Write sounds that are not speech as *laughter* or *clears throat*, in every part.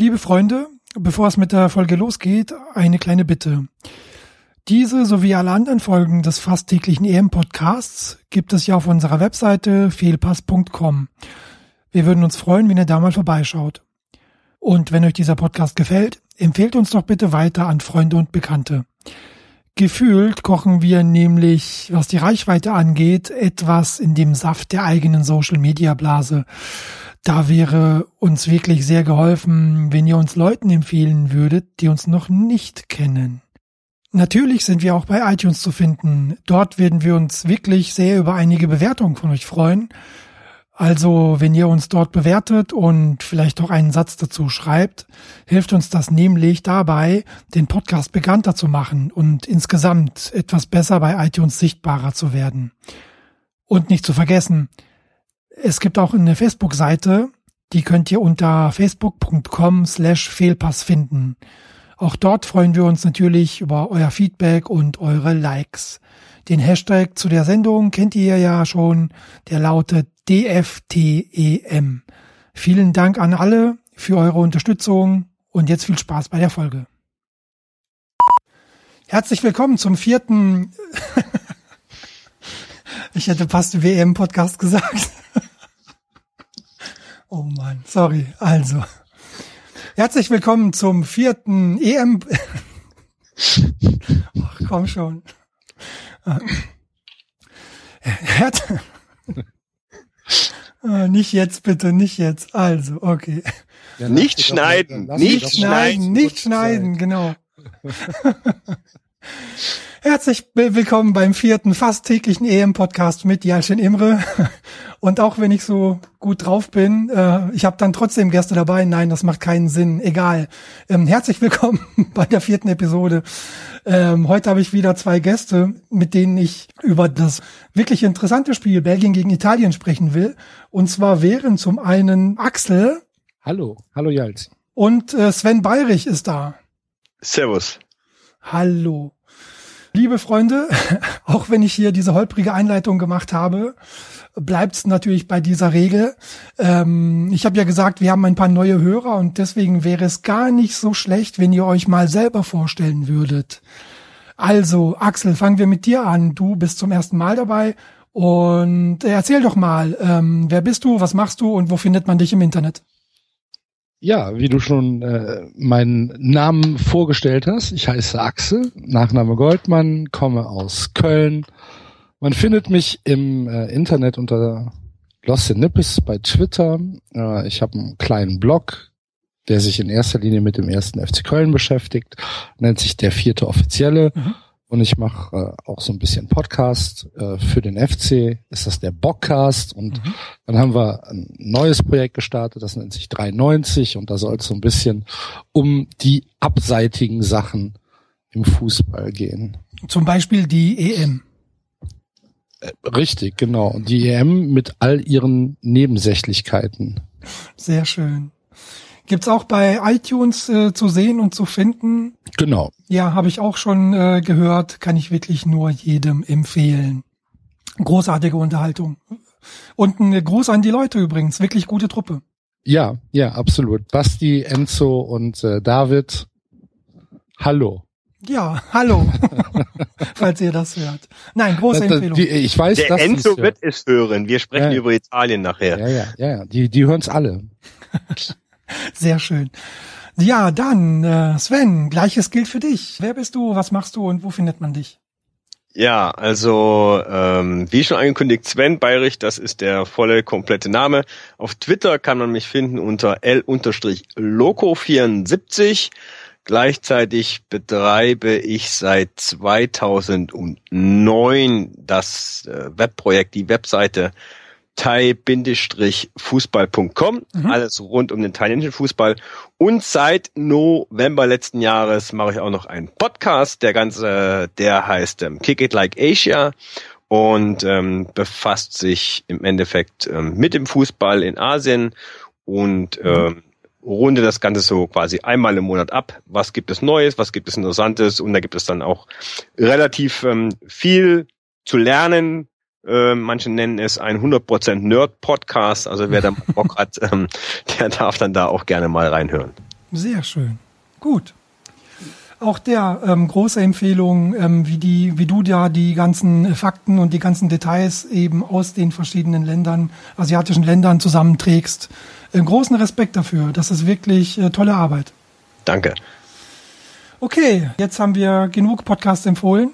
Liebe Freunde, bevor es mit der Folge losgeht, eine kleine Bitte. Diese sowie alle anderen Folgen des fast täglichen EM-Podcasts gibt es ja auf unserer Webseite fehlpass.com. Wir würden uns freuen, wenn ihr da mal vorbeischaut. Und wenn euch dieser Podcast gefällt, empfehlt uns doch bitte weiter an Freunde und Bekannte. Gefühlt kochen wir nämlich, was die Reichweite angeht, etwas in dem Saft der eigenen Social-Media-Blase. Da wäre uns wirklich sehr geholfen, wenn ihr uns Leuten empfehlen würdet, die uns noch nicht kennen. Natürlich sind wir auch bei iTunes zu finden. Dort werden wir uns wirklich sehr über einige Bewertungen von euch freuen. Also, wenn ihr uns dort bewertet und vielleicht auch einen Satz dazu schreibt, hilft uns das nämlich dabei, den Podcast bekannter zu machen und insgesamt etwas besser bei iTunes sichtbarer zu werden. Und nicht zu vergessen, es gibt auch eine Facebook-Seite, die könnt ihr unter facebook.com slash Fehlpass finden. Auch dort freuen wir uns natürlich über euer Feedback und eure Likes. Den Hashtag zu der Sendung kennt ihr ja schon, der lautet DFTEM. Vielen Dank an alle für eure Unterstützung und jetzt viel Spaß bei der Folge. Herzlich willkommen zum vierten, *laughs* ich hätte fast WM-Podcast gesagt. Oh Mann, sorry. Also, herzlich willkommen zum vierten EM. Ach, komm schon. Herz Ah, nicht jetzt bitte, nicht jetzt. Also, okay. Ja, nicht schneiden, nicht schneiden, nicht schneiden, genau. *laughs* Herzlich willkommen beim vierten fast täglichen EM-Podcast mit Jalcin Imre. *laughs* Und auch wenn ich so gut drauf bin, äh, ich habe dann trotzdem Gäste dabei. Nein, das macht keinen Sinn. Egal. Ähm, herzlich willkommen *laughs* bei der vierten Episode. Ähm, heute habe ich wieder zwei Gäste, mit denen ich über das wirklich interessante Spiel Belgien gegen Italien sprechen will. Und zwar wären zum einen Axel. Hallo, hallo Jalz. Und äh, Sven Bayrich ist da. Servus. Hallo. Liebe Freunde, *laughs* auch wenn ich hier diese holprige Einleitung gemacht habe, bleibt es natürlich bei dieser Regel. Ähm, ich habe ja gesagt, wir haben ein paar neue Hörer und deswegen wäre es gar nicht so schlecht, wenn ihr euch mal selber vorstellen würdet. Also, Axel, fangen wir mit dir an. Du bist zum ersten Mal dabei und erzähl doch mal, ähm, wer bist du, was machst du und wo findet man dich im Internet? Ja, wie du schon äh, meinen Namen vorgestellt hast, ich heiße Axel, Nachname Goldmann, komme aus Köln. Man findet mich im äh, Internet unter Lost in Nippes bei Twitter. Äh, ich habe einen kleinen Blog, der sich in erster Linie mit dem ersten FC Köln beschäftigt, nennt sich der vierte Offizielle. Mhm und ich mache äh, auch so ein bisschen Podcast äh, für den FC. Ist das der Bockcast und mhm. dann haben wir ein neues Projekt gestartet, das nennt sich 93 und da soll es so ein bisschen um die abseitigen Sachen im Fußball gehen. Zum Beispiel die EM. Äh, richtig, genau. Und die EM mit all ihren Nebensächlichkeiten. Sehr schön. Gibt's auch bei iTunes äh, zu sehen und zu finden. Genau. Ja, habe ich auch schon äh, gehört. Kann ich wirklich nur jedem empfehlen. Großartige Unterhaltung. Und ein Gruß an die Leute übrigens. Wirklich gute Truppe. Ja, ja, absolut. Basti, Enzo und äh, David. Hallo. Ja, hallo. *laughs* *laughs* Falls ihr das hört. Nein, große Empfehlung. Die, ich weiß, Der dass Enzo wird es hören. Wir sprechen ja. über Italien nachher. Ja, ja, ja, ja. Die, die hören es alle. *laughs* Sehr schön. Ja, dann, äh, Sven, gleiches gilt für dich. Wer bist du, was machst du und wo findet man dich? Ja, also ähm, wie schon angekündigt, Sven Bayrich, das ist der volle, komplette Name. Auf Twitter kann man mich finden unter L-Loco74. Gleichzeitig betreibe ich seit 2009 das äh, Webprojekt, die Webseite thai-fußball.com, mhm. alles rund um den thailändischen Fußball. Und seit November letzten Jahres mache ich auch noch einen Podcast, der ganze, der heißt ähm, Kick It Like Asia und ähm, befasst sich im Endeffekt ähm, mit dem Fußball in Asien und mhm. ähm, runde das Ganze so quasi einmal im Monat ab. Was gibt es Neues, was gibt es Interessantes und da gibt es dann auch relativ ähm, viel zu lernen, äh, manche nennen es ein 100% Nerd-Podcast. Also wer da *laughs* Bock hat, ähm, der darf dann da auch gerne mal reinhören. Sehr schön. Gut. Auch der ähm, große Empfehlung, ähm, wie die, wie du da die ganzen Fakten und die ganzen Details eben aus den verschiedenen Ländern, asiatischen Ländern zusammenträgst. Äh, großen Respekt dafür. Das ist wirklich äh, tolle Arbeit. Danke. Okay, jetzt haben wir genug Podcasts empfohlen.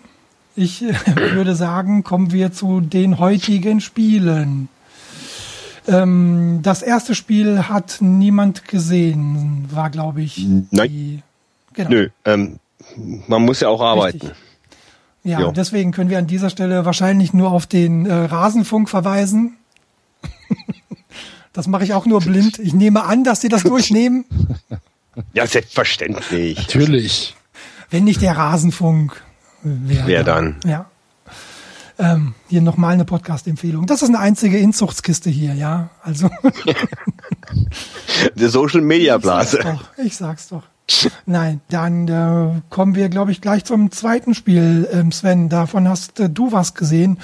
Ich *laughs* würde sagen, kommen wir zu den heutigen Spielen. Ähm, das erste Spiel hat niemand gesehen, war glaube ich. Nein. Die, genau. Nö, ähm, man muss ja auch arbeiten. Richtig. Ja, jo. deswegen können wir an dieser Stelle wahrscheinlich nur auf den äh, Rasenfunk verweisen. *laughs* das mache ich auch nur blind. Ich nehme an, dass Sie das durchnehmen. Ja, selbstverständlich. Natürlich. Wenn nicht der Rasenfunk. Wer, wer dann? Ja. Ähm, hier nochmal eine Podcast-Empfehlung. Das ist eine einzige Inzuchtskiste hier, ja. Also. *laughs* Die Social Media Blase. Ich sag's doch. Ich sag's doch. Nein, dann äh, kommen wir, glaube ich, gleich zum zweiten Spiel, ähm, Sven. Davon hast äh, du was gesehen.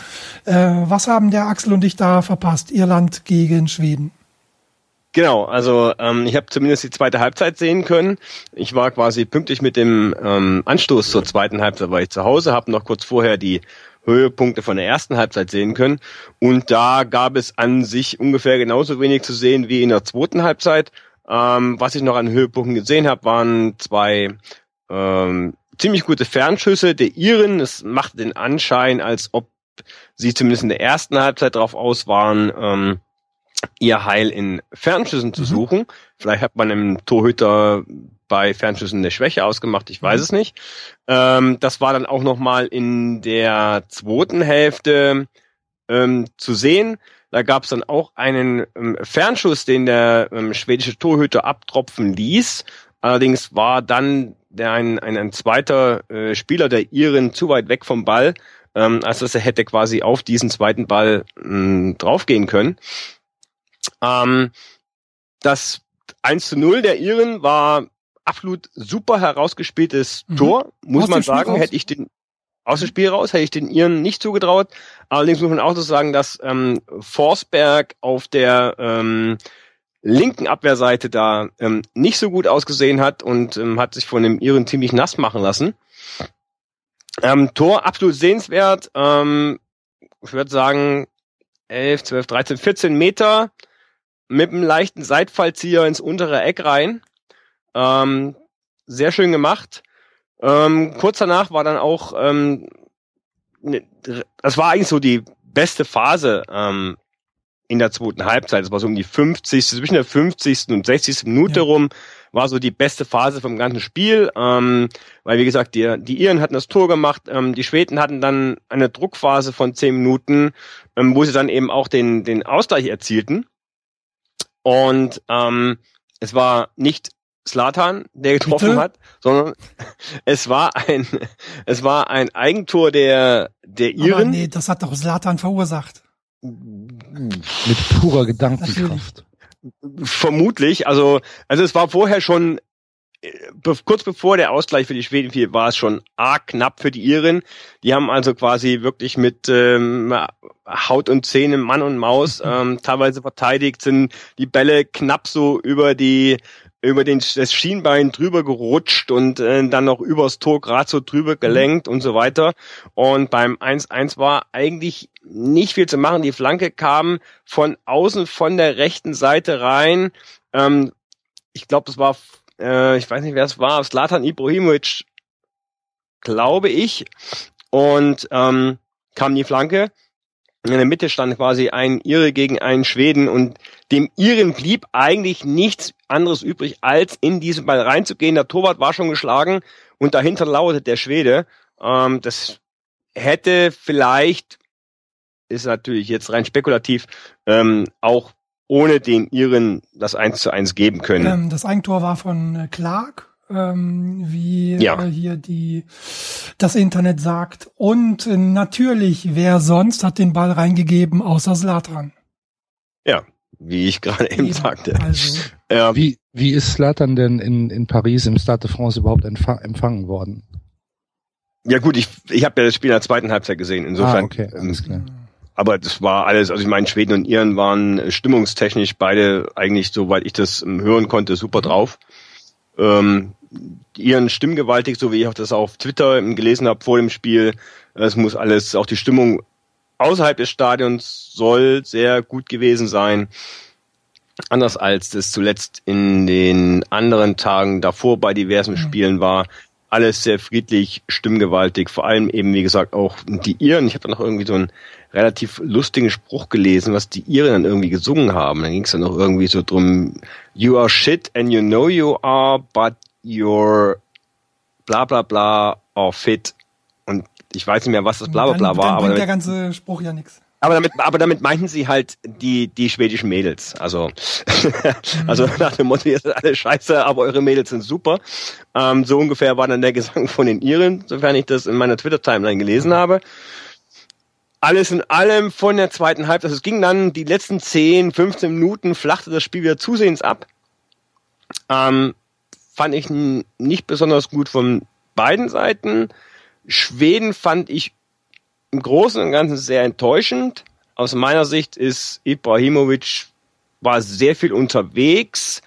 Äh, was haben der Axel und ich da verpasst? Irland gegen Schweden. Genau, also ähm, ich habe zumindest die zweite Halbzeit sehen können. Ich war quasi pünktlich mit dem ähm, Anstoß zur zweiten Halbzeit, war ich zu Hause, habe noch kurz vorher die Höhepunkte von der ersten Halbzeit sehen können. Und da gab es an sich ungefähr genauso wenig zu sehen wie in der zweiten Halbzeit. Ähm, was ich noch an Höhepunkten gesehen habe, waren zwei ähm, ziemlich gute Fernschüsse der Iren. Es macht den Anschein, als ob sie zumindest in der ersten Halbzeit darauf aus waren, ähm, ihr Heil in Fernschüssen zu mhm. suchen. Vielleicht hat man im Torhüter bei Fernschüssen eine Schwäche ausgemacht, ich weiß mhm. es nicht. Ähm, das war dann auch nochmal in der zweiten Hälfte ähm, zu sehen. Da gab es dann auch einen ähm, Fernschuss, den der ähm, schwedische Torhüter abtropfen ließ. Allerdings war dann der ein, ein, ein zweiter äh, Spieler der Iren zu weit weg vom Ball, ähm, als dass er hätte quasi auf diesen zweiten Ball mh, draufgehen können. Ähm, das 1 zu 0 der Iren war absolut super herausgespieltes mhm. Tor, muss aus man sagen. Hätte ich den aus dem Spiel raus, hätte ich den Iren nicht zugetraut. Allerdings muss man auch so sagen, dass ähm, Forsberg auf der ähm, linken Abwehrseite da ähm, nicht so gut ausgesehen hat und ähm, hat sich von dem Iren ziemlich nass machen lassen. Ähm, Tor absolut sehenswert. Ähm, ich würde sagen 11, 12, 13, 14 Meter mit einem leichten Seitfallzieher ins untere Eck rein. Ähm, sehr schön gemacht. Ähm, kurz danach war dann auch, ähm, ne, das war eigentlich so die beste Phase ähm, in der zweiten Halbzeit. Das war so um die 50. zwischen der 50. und 60. Minute ja. rum war so die beste Phase vom ganzen Spiel, ähm, weil wie gesagt, die, die Iren hatten das Tor gemacht, ähm, die Schweden hatten dann eine Druckphase von 10 Minuten, ähm, wo sie dann eben auch den, den Ausgleich erzielten. Und ähm, es war nicht Slatan, der getroffen Bitte? hat, sondern *laughs* es war ein es war ein Eigentor der der Iren. Aber nee, das hat doch Slatan verursacht. Mit purer Gedankenkraft. Natürlich. Vermutlich, also also es war vorher schon be kurz bevor der Ausgleich für die Schweden fiel, war es schon arg knapp für die Iren. Die haben also quasi wirklich mit ähm, Haut und Zähne, Mann und Maus *laughs* ähm, teilweise verteidigt, sind die Bälle knapp so über die über den, das Schienbein drüber gerutscht und äh, dann noch übers Tor gerade so drüber gelenkt und so weiter. Und beim 1-1 war eigentlich nicht viel zu machen. Die Flanke kam von außen von der rechten Seite rein. Ähm, ich glaube, das war äh, ich weiß nicht, wer es war, Slatan Ibrahimovic, glaube ich, und ähm, kam die Flanke. In der Mitte stand quasi ein Ire gegen einen Schweden und dem Iren blieb eigentlich nichts anderes übrig, als in diesen Ball reinzugehen. Der Torwart war schon geschlagen und dahinter lauerte der Schwede. Ähm, das hätte vielleicht, ist natürlich jetzt rein spekulativ, ähm, auch ohne den Iren das 1 zu 1 geben können. Ähm, das Eigentor war von äh, Clark, ähm, wie ja. äh, hier die das Internet sagt. Und äh, natürlich, wer sonst hat den Ball reingegeben, außer Slatan. Ja, wie ich gerade eben, eben sagte. Also. Ja. Wie, wie ist Slatan denn in, in Paris im Stade de France überhaupt empfangen worden? Ja gut, ich, ich habe ja das Spiel in der zweiten Halbzeit gesehen. Insofern ah, okay, alles klar. Ähm, aber das war alles, also ich meine, Schweden und Iren waren stimmungstechnisch beide eigentlich, soweit ich das ähm, hören konnte, super drauf. Ähm, ihren stimmgewaltig, so wie ich auch das auf Twitter gelesen habe vor dem Spiel. Es muss alles, auch die Stimmung außerhalb des Stadions soll sehr gut gewesen sein. Anders als das zuletzt in den anderen Tagen davor bei diversen mhm. Spielen war. Alles sehr friedlich, stimmgewaltig, vor allem eben, wie gesagt, auch die Iren. Ich habe da noch irgendwie so einen relativ lustigen Spruch gelesen, was die Iren dann irgendwie gesungen haben. Da ging es dann noch irgendwie so drum, you are shit and you know you are, but you're bla bla bla are fit. Und ich weiß nicht mehr, was das bla bla bla war. Dann aber damit, der ganze Spruch ja nichts. Aber damit, aber damit meinten sie halt die, die schwedischen Mädels. Also, *laughs* also mhm. nach dem Motto, ihr seid alle scheiße, aber eure Mädels sind super. Ähm, so ungefähr war dann der Gesang von den Iren, sofern ich das in meiner Twitter-Timeline gelesen habe. Alles in allem von der zweiten Halbzeit. Also es ging dann die letzten 10, 15 Minuten, flachte das Spiel wieder zusehends ab. Ähm, fand ich nicht besonders gut von beiden Seiten. Schweden fand ich im Großen und Ganzen sehr enttäuschend. Aus meiner Sicht ist Ibrahimovic war sehr viel unterwegs,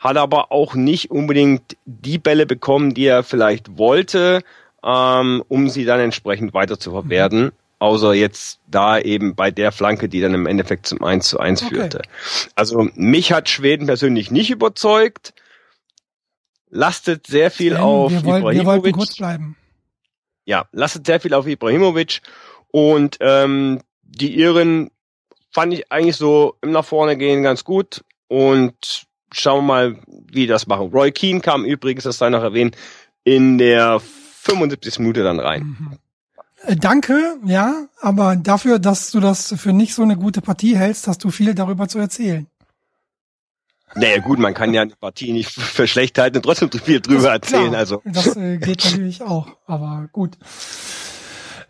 hat aber auch nicht unbedingt die Bälle bekommen, die er vielleicht wollte, ähm, um sie dann entsprechend weiter zu verwerten. Außer jetzt da eben bei der Flanke, die dann im Endeffekt zum 1 zu 1 okay. führte. Also mich hat Schweden persönlich nicht überzeugt. Lastet sehr viel Sven, auf wir wollen, Wir wollten kurz bleiben ja, lastet sehr viel auf Ibrahimovic und ähm, die Iren fand ich eigentlich so im nach vorne gehen ganz gut und schauen wir mal, wie das machen. Roy Keane kam übrigens, das sei noch erwähnt, in der 75. Minute dann rein. Mhm. Äh, danke, ja, aber dafür, dass du das für nicht so eine gute Partie hältst, hast du viel darüber zu erzählen. Naja gut, man kann ja eine Partie nicht *laughs* für schlecht halten und trotzdem viel drüber erzählen. Klar, also das äh, geht natürlich auch, aber gut.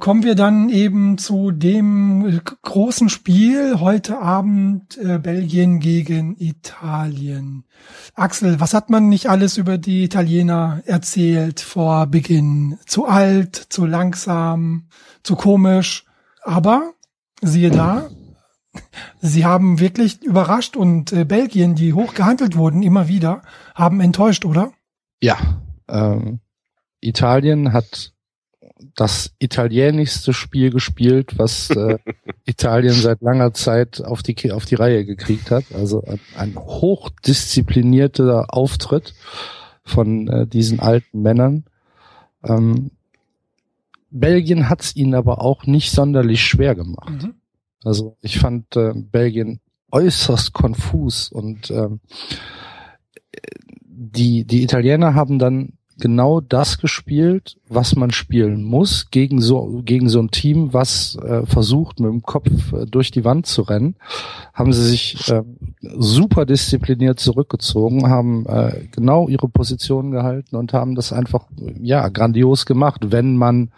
Kommen wir dann eben zu dem großen Spiel heute Abend äh, Belgien gegen Italien. Axel, was hat man nicht alles über die Italiener erzählt vor Beginn? Zu alt, zu langsam, zu komisch. Aber siehe da, Sie haben wirklich überrascht und äh, Belgien, die hoch gehandelt wurden, immer wieder, haben enttäuscht, oder? Ja. Ähm, Italien hat das italienischste Spiel gespielt, was äh, *laughs* Italien seit langer Zeit auf die auf die Reihe gekriegt hat. Also ein, ein hochdisziplinierter Auftritt von äh, diesen alten Männern. Ähm, Belgien hat es ihnen aber auch nicht sonderlich schwer gemacht. Mhm. Also ich fand äh, Belgien äußerst konfus und ähm, die, die Italiener haben dann genau das gespielt, was man spielen muss gegen so gegen so ein Team, was äh, versucht mit dem Kopf äh, durch die Wand zu rennen, haben sie sich äh, super diszipliniert zurückgezogen, haben äh, genau ihre Position gehalten und haben das einfach ja grandios gemacht, wenn man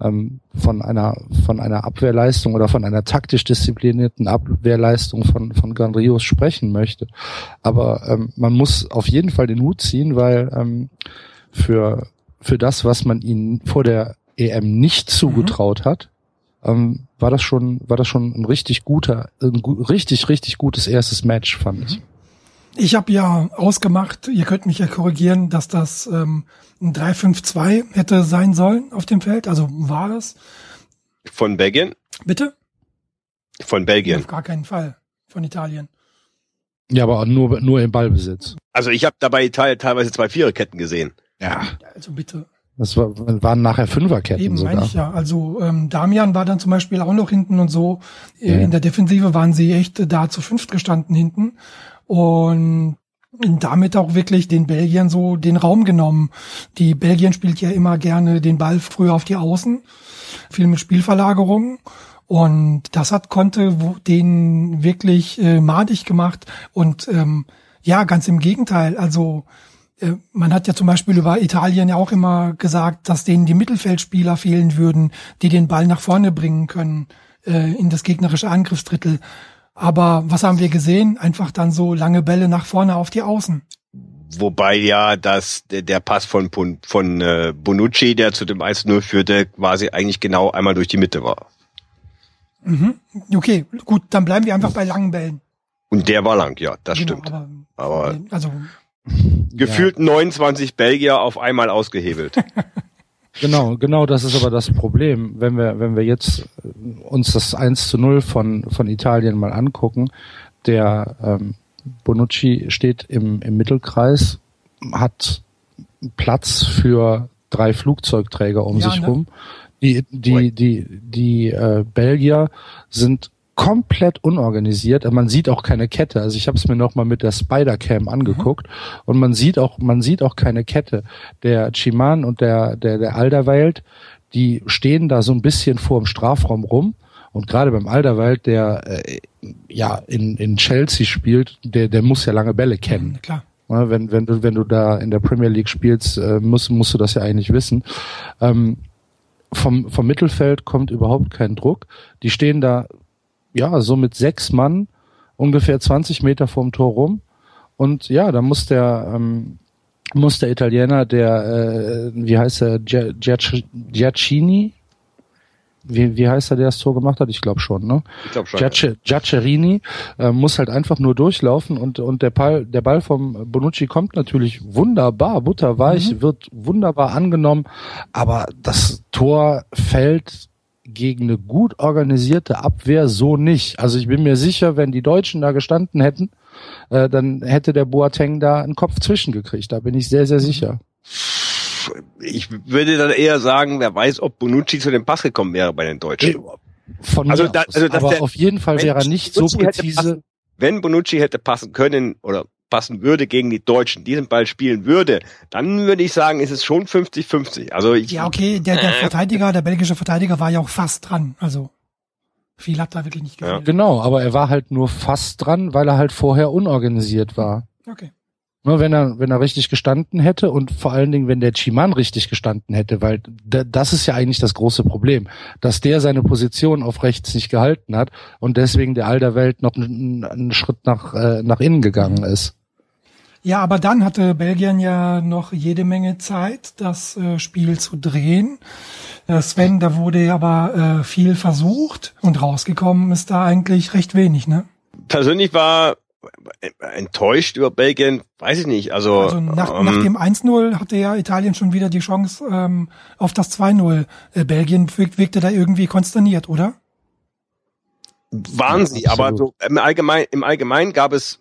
ähm, von einer von einer Abwehrleistung oder von einer taktisch disziplinierten Abwehrleistung von von Grandios sprechen möchte. Aber ähm, man muss auf jeden Fall den Hut ziehen, weil ähm, für für das, was man ihnen vor der EM nicht zugetraut mhm. hat, ähm, war das schon war das schon ein richtig guter, ein richtig richtig gutes erstes Match, fand ich. Ich habe ja ausgemacht, ihr könnt mich ja korrigieren, dass das ähm, ein 3-5-2 hätte sein sollen auf dem Feld. Also war es. Von Belgien? Bitte? Von Belgien. Auf gar keinen Fall. Von Italien. Ja, aber nur, nur im Ballbesitz. Also ich habe dabei Italien teilweise zwei Viererketten gesehen. Ja. Also bitte. Das war, waren nachher Fünferketten Eben, sogar. Meine ich ja. Also ähm, Damian war dann zum Beispiel auch noch hinten und so. Ja. In der Defensive waren sie echt da zu fünft gestanden hinten und damit auch wirklich den Belgiern so den Raum genommen. Die Belgien spielt ja immer gerne den Ball früher auf die Außen, viel mit Spielverlagerungen. Und das hat konnte den wirklich äh, madig gemacht. Und ähm, ja, ganz im Gegenteil. Also äh, man hat ja zum Beispiel über Italien ja auch immer gesagt, dass denen die Mittelfeldspieler fehlen würden, die den Ball nach vorne bringen können äh, in das gegnerische Angriffsdrittel. Aber was haben wir gesehen? Einfach dann so lange Bälle nach vorne auf die Außen. Wobei ja das, der Pass von, von äh, Bonucci, der zu dem 1-0 führte, quasi eigentlich genau einmal durch die Mitte war. Mhm. Okay, gut, dann bleiben wir einfach bei langen Bällen. Und der war lang, ja, das genau, stimmt. Aber, aber also Gefühlt ja. 29 Belgier auf einmal ausgehebelt. *laughs* Genau, genau, das ist aber das Problem. Wenn wir, wenn wir jetzt äh, uns das 1 zu 0 von, von Italien mal angucken, der ähm, Bonucci steht im, im Mittelkreis, hat Platz für drei Flugzeugträger um ja, sich ne? rum. Die, die, die, die äh, Belgier sind komplett unorganisiert. Man sieht auch keine Kette. Also ich habe es mir noch mal mit der Spider-Cam angeguckt mhm. und man sieht auch man sieht auch keine Kette. Der Chiman und der der der Alderweireld, die stehen da so ein bisschen vor dem Strafraum rum und gerade beim Alderweireld, der äh, ja in in Chelsea spielt, der der muss ja lange Bälle kennen. Mhm, klar. Ja, wenn wenn du wenn du da in der Premier League spielst, äh, musst musst du das ja eigentlich wissen. Ähm, vom, vom Mittelfeld kommt überhaupt kein Druck. Die stehen da ja, so mit sechs Mann ungefähr 20 Meter vorm Tor rum. Und ja, da muss der, ähm, muss der Italiener, der, äh, wie heißt er, Giacchini, wie, wie heißt er, der das Tor gemacht hat? Ich glaube schon, ne? Ich glaube schon. Giac Giaccherini äh, muss halt einfach nur durchlaufen und, und der Ball, der Ball vom Bonucci kommt natürlich wunderbar, butterweich, mhm. wird wunderbar angenommen, aber das Tor fällt gegen eine gut organisierte Abwehr so nicht. Also ich bin mir sicher, wenn die Deutschen da gestanden hätten, äh, dann hätte der Boateng da einen Kopf zwischengekriegt. Da bin ich sehr, sehr sicher. Ich würde dann eher sagen, wer weiß, ob Bonucci zu dem Pass gekommen wäre bei den Deutschen. Von also, da, also aber auf jeden Fall wäre er nicht so präzise. Passen, wenn Bonucci hätte passen können oder passen würde gegen die Deutschen, diesen Ball spielen würde, dann würde ich sagen, ist es schon 50-50. Also ich, ja, okay, der, der Verteidiger, der belgische Verteidiger war ja auch fast dran. Also viel hat da wirklich nicht gefehlt. Ja. Genau, aber er war halt nur fast dran, weil er halt vorher unorganisiert war. Okay. Nur wenn er, wenn er richtig gestanden hätte und vor allen Dingen, wenn der Chiman richtig gestanden hätte, weil das ist ja eigentlich das große Problem, dass der seine Position auf rechts nicht gehalten hat und deswegen der Alderwelt noch einen, einen Schritt nach, äh, nach innen gegangen ist. Ja, aber dann hatte Belgien ja noch jede Menge Zeit, das äh, Spiel zu drehen. Äh, Sven, da wurde aber äh, viel versucht und rausgekommen ist da eigentlich recht wenig, ne? Persönlich war enttäuscht über Belgien, weiß ich nicht. Also, also nach, ähm, nach dem 1-0 hatte ja Italien schon wieder die Chance ähm, auf das 2-0. Äh, Belgien wirkte da irgendwie konsterniert, oder? Waren sie, aber so im Allgemeinen, im Allgemeinen gab es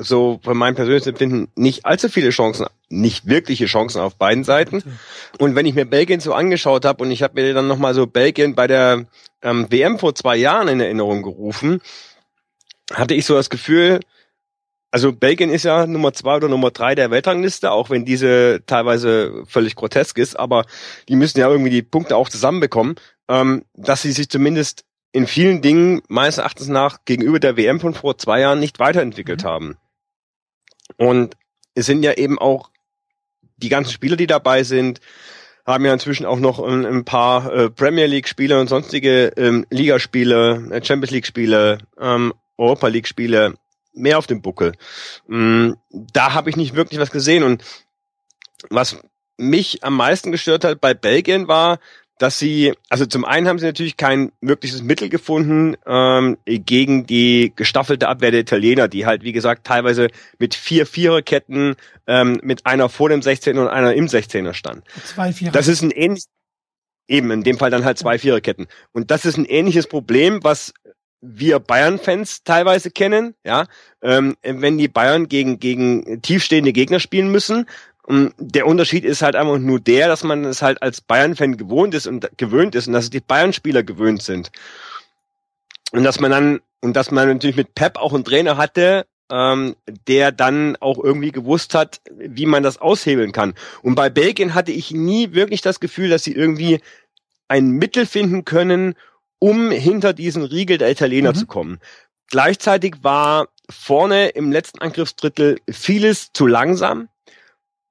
so von meinem persönlichen Empfinden nicht allzu viele Chancen, nicht wirkliche Chancen auf beiden Seiten. Und wenn ich mir Belgien so angeschaut habe und ich habe mir dann nochmal so Belgien bei der ähm, WM vor zwei Jahren in Erinnerung gerufen, hatte ich so das Gefühl, also Belgien ist ja Nummer zwei oder Nummer drei der Weltrangliste, auch wenn diese teilweise völlig grotesk ist, aber die müssen ja irgendwie die Punkte auch zusammenbekommen, ähm, dass sie sich zumindest in vielen Dingen meines Erachtens nach gegenüber der WM von vor zwei Jahren nicht weiterentwickelt mhm. haben. Und es sind ja eben auch die ganzen Spieler, die dabei sind, haben ja inzwischen auch noch ein, ein paar äh, Premier League Spiele und sonstige ähm, Ligaspiele, äh, Champions League Spiele, ähm, Europa League Spiele mehr auf dem Buckel. Ähm, da habe ich nicht wirklich was gesehen und was mich am meisten gestört hat bei Belgien war, dass sie, also zum einen haben sie natürlich kein mögliches Mittel gefunden ähm, gegen die gestaffelte Abwehr der Italiener, die halt, wie gesagt, teilweise mit vier Viererketten ähm, mit einer vor dem 16er und einer im 16er stand. Zwei Vierer. Das ist ein ähnlich, eben in dem Fall dann halt zwei Viererketten. Und das ist ein ähnliches Problem, was wir Bayern-Fans teilweise kennen, ja, ähm, wenn die Bayern gegen gegen tiefstehende Gegner spielen müssen, der Unterschied ist halt einfach nur der, dass man es halt als Bayern-Fan gewohnt ist und gewöhnt ist und dass die Bayern-Spieler gewöhnt sind. Und dass man dann, und dass man natürlich mit Pep auch einen Trainer hatte, ähm, der dann auch irgendwie gewusst hat, wie man das aushebeln kann. Und bei Belgien hatte ich nie wirklich das Gefühl, dass sie irgendwie ein Mittel finden können, um hinter diesen Riegel der Italiener mhm. zu kommen. Gleichzeitig war vorne im letzten Angriffsdrittel vieles zu langsam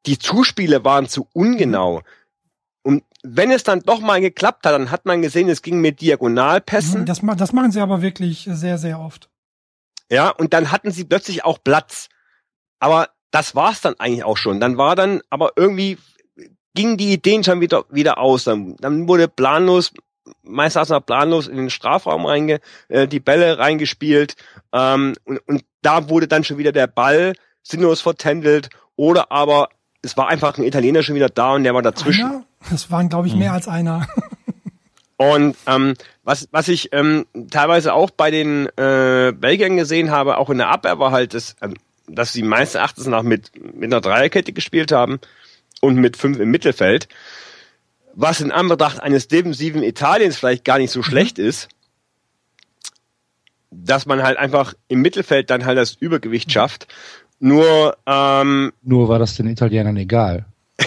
die Zuspiele waren zu ungenau. Und wenn es dann doch mal geklappt hat, dann hat man gesehen, es ging mit Diagonalpässen. Das, das machen sie aber wirklich sehr, sehr oft. Ja, und dann hatten sie plötzlich auch Platz. Aber das war's dann eigentlich auch schon. Dann war dann, aber irgendwie gingen die Ideen schon wieder, wieder aus. Dann, dann wurde planlos, meistens noch planlos in den Strafraum reinge, äh, die Bälle reingespielt. Ähm, und, und da wurde dann schon wieder der Ball sinnlos vertändelt oder aber es war einfach ein Italiener schon wieder da und der war dazwischen. Einer? Das waren, glaube ich, mehr hm. als einer. *laughs* Und ähm, was, was ich ähm, teilweise auch bei den äh, Belgiern gesehen habe, auch in der Abwehr war halt, das, ähm, dass sie meines Erachtens nach mit, mit einer Dreierkette gespielt haben und mit fünf im Mittelfeld, was in Anbetracht eines defensiven Italiens vielleicht gar nicht so mhm. schlecht ist, dass man halt einfach im Mittelfeld dann halt das Übergewicht mhm. schafft. Nur ähm, nur war das den Italienern egal.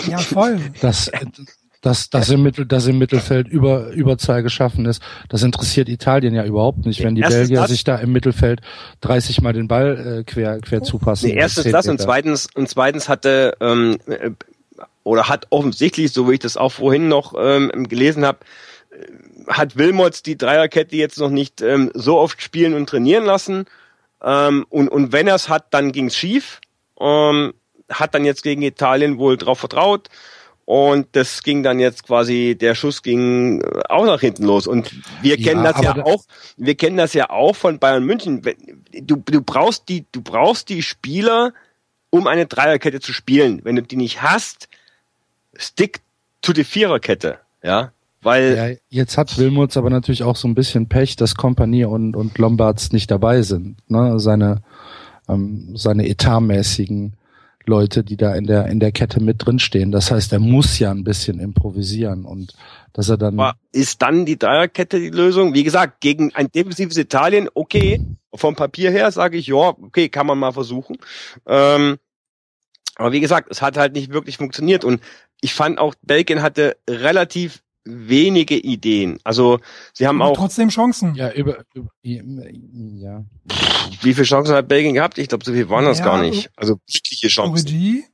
Ja, voll. Das, dass, dass, im, Mittel, dass im Mittelfeld über, Überzahl geschaffen ist. Das interessiert Italien ja überhaupt nicht, wenn die erstens Belgier das, sich da im Mittelfeld 30 Mal den Ball äh, quer, quer zupassen. Nee, erstens das und zweitens, und zweitens hatte ähm, äh, oder hat offensichtlich, so wie ich das auch vorhin noch ähm, gelesen habe, äh, hat Wilmots die Dreierkette jetzt noch nicht ähm, so oft spielen und trainieren lassen. Ähm, und, und wenn er es hat, dann ging's schief. Ähm, hat dann jetzt gegen Italien wohl drauf vertraut und das ging dann jetzt quasi, der Schuss ging äh, auch nach hinten los. Und wir kennen ja, das ja auch, wir kennen das ja auch von Bayern München. Du, du brauchst die, du brauchst die Spieler, um eine Dreierkette zu spielen. Wenn du die nicht hast, stick zu die Viererkette, ja. Weil ja, jetzt hat Wilmots aber natürlich auch so ein bisschen Pech, dass Kompanie und, und Lombards nicht dabei sind. Ne? Seine, ähm, seine etatmäßigen Leute, die da in der in der Kette mit drin stehen. Das heißt, er muss ja ein bisschen improvisieren und dass er dann. Aber ist dann die Dreierkette die Lösung? Wie gesagt, gegen ein defensives Italien, okay. Vom Papier her sage ich, ja, okay, kann man mal versuchen. Ähm, aber wie gesagt, es hat halt nicht wirklich funktioniert und ich fand auch, Belgien hatte relativ wenige Ideen. Also sie haben Aber auch trotzdem Chancen. Ja, über, über ja. Wie viele Chancen hat Belgien gehabt? Ich glaube, so viel waren das ja, gar nicht. Also wirkliche Chancen. Origi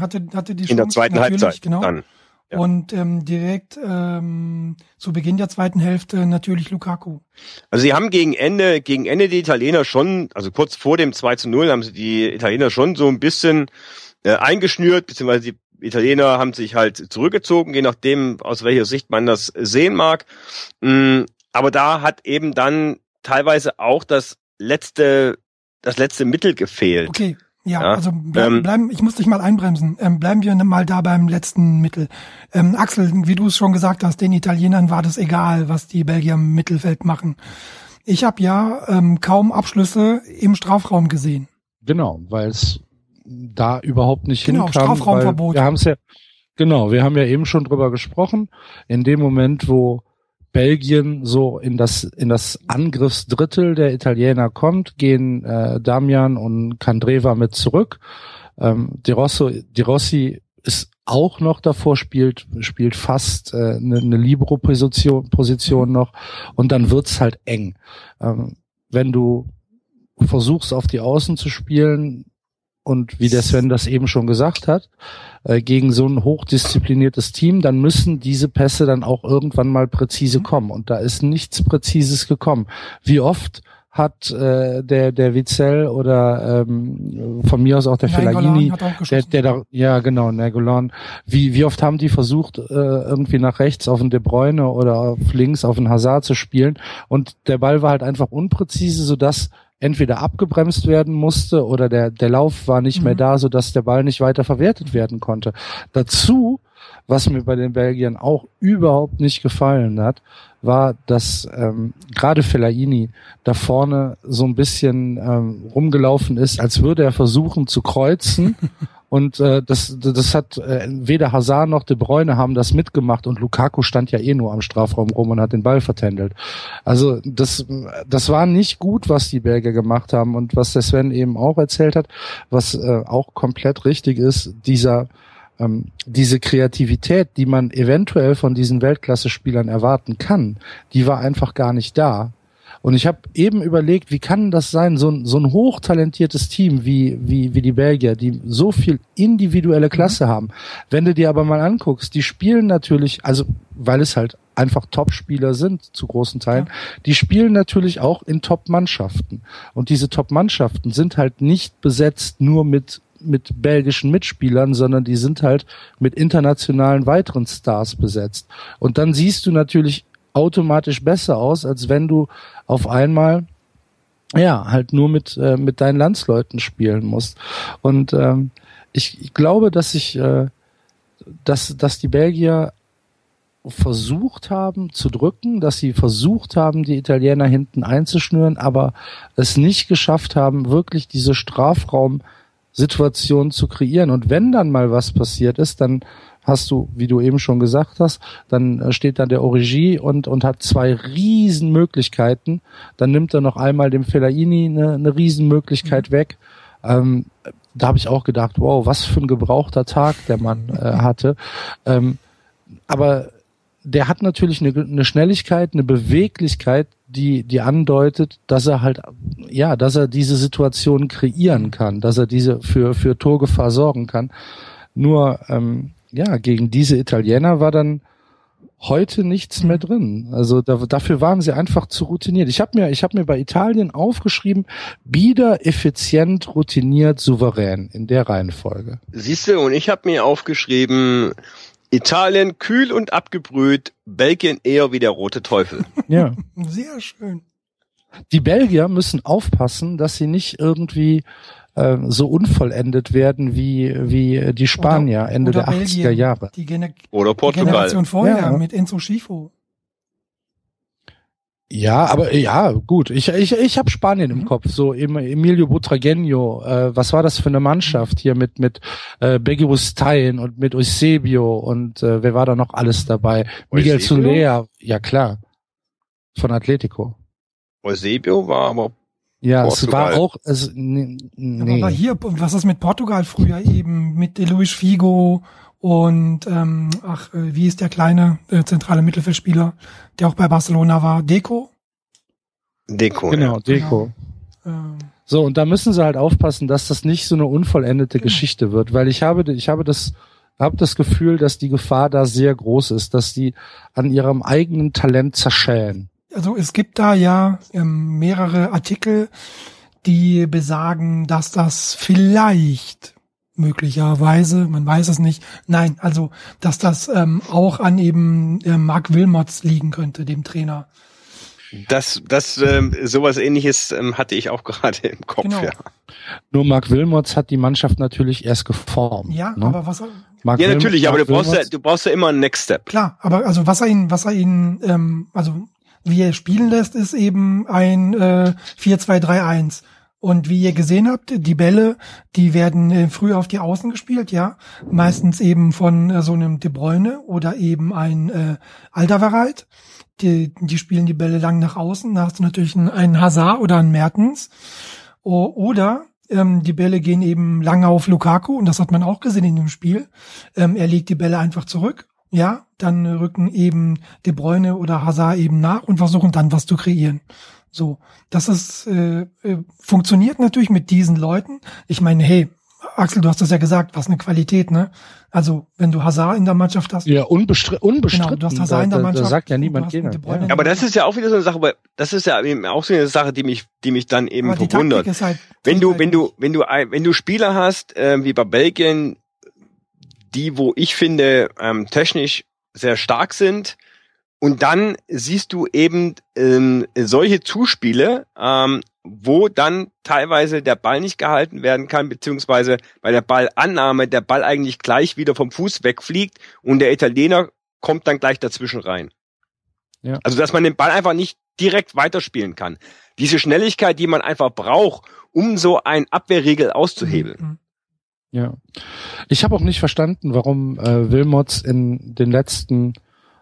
hatte hatte die in der zweiten Halbzeit genau. Dann. Ja. Und ähm, direkt ähm, zu Beginn der zweiten Hälfte natürlich Lukaku. Also sie haben gegen Ende, gegen Ende die Italiener schon, also kurz vor dem 2 zu 0 haben sie die Italiener schon so ein bisschen äh, eingeschnürt, beziehungsweise die Italiener haben sich halt zurückgezogen, je nachdem, aus welcher Sicht man das sehen mag. Mm, aber da hat eben dann teilweise auch das letzte, das letzte Mittel gefehlt. Okay. Ja, ja also bleib, ähm, bleiben, ich muss dich mal einbremsen. Ähm, bleiben wir mal da beim letzten Mittel. Ähm, Axel, wie du es schon gesagt hast, den Italienern war das egal, was die Belgier im Mittelfeld machen. Ich habe ja ähm, kaum Abschlüsse im Strafraum gesehen. Genau, weil es da überhaupt nicht genau, hinkam. Strafraumverbot. Wir haben es ja, genau, wir haben ja eben schon drüber gesprochen. In dem Moment, wo Belgien so in das in das Angriffsdrittel der Italiener kommt, gehen äh, Damian und Candreva mit zurück. Ähm, Di, Rosso, Di Rossi ist auch noch davor, spielt spielt fast äh, eine, eine Libero-Position Position noch und dann wird's halt eng. Ähm, wenn du versuchst auf die Außen zu spielen, und wie der Sven das eben schon gesagt hat, äh, gegen so ein hochdiszipliniertes Team, dann müssen diese Pässe dann auch irgendwann mal präzise kommen. Und da ist nichts Präzises gekommen. Wie oft hat äh, der der Witzel oder ähm, von mir aus auch der Fellaini, der, der da, ja genau, Nergolan, wie wie oft haben die versucht äh, irgendwie nach rechts auf den De Bruyne oder auf links auf den Hazard zu spielen und der Ball war halt einfach unpräzise, so dass entweder abgebremst werden musste oder der, der Lauf war nicht mhm. mehr da, so dass der Ball nicht weiter verwertet werden konnte. Dazu, was mir bei den Belgiern auch überhaupt nicht gefallen hat, war, dass ähm, gerade Fellaini da vorne so ein bisschen ähm, rumgelaufen ist, als würde er versuchen zu kreuzen *laughs* Und äh, das, das hat äh, weder Hazard noch De Bruyne haben das mitgemacht und Lukaku stand ja eh nur am Strafraum rum und hat den Ball vertändelt. Also das, das war nicht gut, was die Belgier gemacht haben und was der Sven eben auch erzählt hat, was äh, auch komplett richtig ist, dieser ähm, diese Kreativität, die man eventuell von diesen Weltklasse-Spielern erwarten kann, die war einfach gar nicht da. Und ich habe eben überlegt, wie kann das sein, so ein, so ein hochtalentiertes Team wie, wie, wie die Belgier, die so viel individuelle Klasse mhm. haben. Wenn du dir aber mal anguckst, die spielen natürlich, also weil es halt einfach Top-Spieler sind zu großen Teilen, ja. die spielen natürlich auch in Top-Mannschaften. Und diese Top-Mannschaften sind halt nicht besetzt nur mit mit belgischen Mitspielern, sondern die sind halt mit internationalen weiteren Stars besetzt. Und dann siehst du natürlich automatisch besser aus, als wenn du auf einmal ja, halt nur mit, äh, mit deinen Landsleuten spielen musst. Und ähm, ich, glaube, dass ich, äh, dass, dass die Belgier versucht haben zu drücken, dass sie versucht haben, die Italiener hinten einzuschnüren, aber es nicht geschafft haben, wirklich diese Strafraumsituation zu kreieren. Und wenn dann mal was passiert ist, dann hast du, wie du eben schon gesagt hast, dann äh, steht da der Origi und, und hat zwei Riesenmöglichkeiten. Dann nimmt er noch einmal dem Fellaini eine, eine Riesenmöglichkeit mhm. weg. Ähm, da habe ich auch gedacht, wow, was für ein gebrauchter Tag der Mann äh, hatte. Ähm, aber der hat natürlich eine, eine Schnelligkeit, eine Beweglichkeit, die, die andeutet, dass er halt, ja, dass er diese Situation kreieren kann, dass er diese für, für Torgefahr sorgen kann. Nur ähm, ja, gegen diese Italiener war dann heute nichts mehr drin. Also da, dafür waren sie einfach zu routiniert. Ich habe mir, ich habe mir bei Italien aufgeschrieben, bieder, effizient, routiniert, souverän in der Reihenfolge. Siehst du, und ich habe mir aufgeschrieben, Italien kühl und abgebrüht, Belgien eher wie der rote Teufel. *laughs* Ja. Sehr schön. Die Belgier müssen aufpassen, dass sie nicht irgendwie äh, so unvollendet werden wie, wie die Spanier oder, Ende oder der Belgien, 80er Jahre. Die Gene oder Portugal. Die Generation vorher ja. mit Enzo Schifo. Ja, aber ja, gut. Ich, ich, ich habe Spanien im mhm. Kopf. So Emilio Butragueño. Äh, was war das für eine Mannschaft hier mit mit äh, Beggy Stein und mit Eusebio und äh, wer war da noch alles dabei? Miguel Zulea. Ja klar, von Atletico. Eusebio war aber ja, Portugal. es war auch, es, nee, nee. Aber hier, was ist mit Portugal früher eben, mit Luis Figo und, ähm, ach, äh, wie ist der kleine äh, zentrale Mittelfeldspieler, der auch bei Barcelona war? Deco? Deco, Genau, ja. Deco. Genau. Ähm. So, und da müssen sie halt aufpassen, dass das nicht so eine unvollendete genau. Geschichte wird, weil ich habe, ich habe das, habe das Gefühl, dass die Gefahr da sehr groß ist, dass die an ihrem eigenen Talent zerschellen also es gibt da ja ähm, mehrere Artikel, die besagen, dass das vielleicht möglicherweise, man weiß es nicht, nein, also dass das ähm, auch an eben äh, Mark Wilmots liegen könnte, dem Trainer. Das, das, ähm, sowas ähnliches ähm, hatte ich auch *laughs* gerade im Kopf, genau. ja. Nur Mark Wilmots hat die Mannschaft natürlich erst geformt. Ja, ne? aber was er, Mark Ja, natürlich, Mark aber du brauchst, ja, du brauchst ja immer einen Next Step. Klar, aber also was er ihn, was er ihn, ähm, also wie er spielen lässt, ist eben ein äh, 4-2-3-1. Und wie ihr gesehen habt, die Bälle, die werden äh, früh auf die Außen gespielt, ja. Meistens eben von äh, so einem De Bruyne oder eben ein äh, Alderweireld. Die, die spielen die Bälle lang nach außen. Da hast du natürlich einen, Hazard oder einen Mertens. Oder ähm, die Bälle gehen eben lange auf Lukaku und das hat man auch gesehen in dem Spiel. Ähm, er legt die Bälle einfach zurück ja, dann rücken eben De Bruyne oder Hazard eben nach und versuchen dann was zu kreieren. So, das ist äh, äh, funktioniert natürlich mit diesen Leuten. Ich meine, hey, Axel, du hast das ja gesagt, was eine Qualität, ne? Also, wenn du Hazard in der Mannschaft hast. Ja, unbestri unbestritten. Genau, du hast Hazard in der Mannschaft. Da, sagt ja niemand gegen. Ja. Aber das ist ja auch wieder so eine Sache, weil das ist ja eben auch so eine Sache, die mich, die mich dann eben verwundert. Halt, wenn du, wenn du, wenn du, wenn du Spieler hast, äh, wie bei Belgien, die, wo ich finde, ähm, technisch sehr stark sind. Und dann siehst du eben ähm, solche Zuspiele, ähm, wo dann teilweise der Ball nicht gehalten werden kann, beziehungsweise bei der Ballannahme der Ball eigentlich gleich wieder vom Fuß wegfliegt und der Italiener kommt dann gleich dazwischen rein. Ja. Also dass man den Ball einfach nicht direkt weiterspielen kann. Diese Schnelligkeit, die man einfach braucht, um so ein Abwehrriegel auszuhebeln. Mhm. Ja. Ich habe auch nicht verstanden, warum äh, Wilmots in den letzten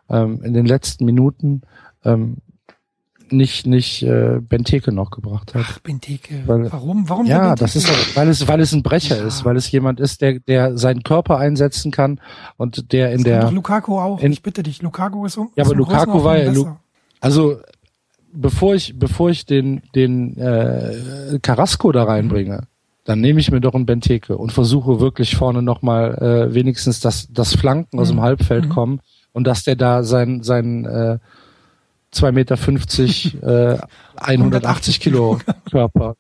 ähm, in den letzten Minuten ähm, nicht nicht äh, Benteke noch gebracht hat. Ach, Benteke. Weil, Warum? Warum? Ja, das ist weil es weil es ein Brecher ja. ist, weil es jemand ist, der der seinen Körper einsetzen kann und der in das der. Lukaku auch. In, ich bitte dich, Lukaku ist um. Ja, aber Lukaku war ja. Lu also bevor ich bevor ich den den äh, Carrasco da reinbringe, dann nehme ich mir doch einen Benteke und versuche wirklich vorne nochmal äh, wenigstens das, das Flanken aus dem mhm. Halbfeld mhm. kommen und dass der da sein, sein äh, 2,50 Meter, 50, *laughs* äh, 180 Kilo *laughs* Körper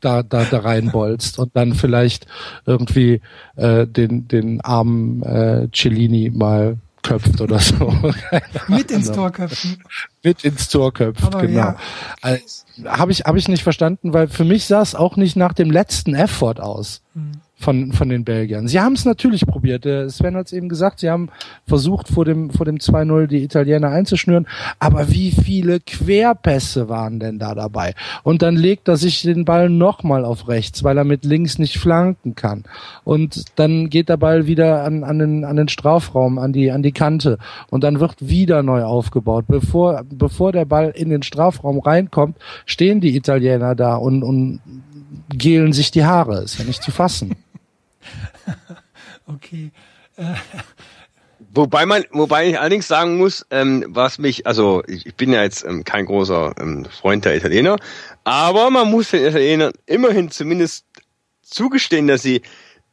da, da, da reinbolzt und dann vielleicht irgendwie äh, den, den armen äh, Cellini mal köpft oder so. *laughs* Mit ins Tor köpfen. Mit ins Tor köpft, Aber genau. Ja. Also, habe ich, hab ich nicht verstanden, weil für mich sah es auch nicht nach dem letzten Effort aus. Hm von, von den Belgiern. Sie haben es natürlich probiert. Sven hat es eben gesagt, sie haben versucht, vor dem, vor dem 2-0 die Italiener einzuschnüren. Aber wie viele Querpässe waren denn da dabei? Und dann legt er sich den Ball nochmal auf rechts, weil er mit links nicht flanken kann. Und dann geht der Ball wieder an, an, den, an den Strafraum, an die, an die Kante. Und dann wird wieder neu aufgebaut. Bevor, bevor der Ball in den Strafraum reinkommt, stehen die Italiener da und, und gelen sich die Haare. Ist ja nicht zu fassen. *laughs* okay. Äh. Wobei man, wobei ich allerdings sagen muss, ähm, was mich, also ich, ich bin ja jetzt ähm, kein großer ähm, Freund der Italiener, aber man muss den Italienern immerhin zumindest zugestehen, dass sie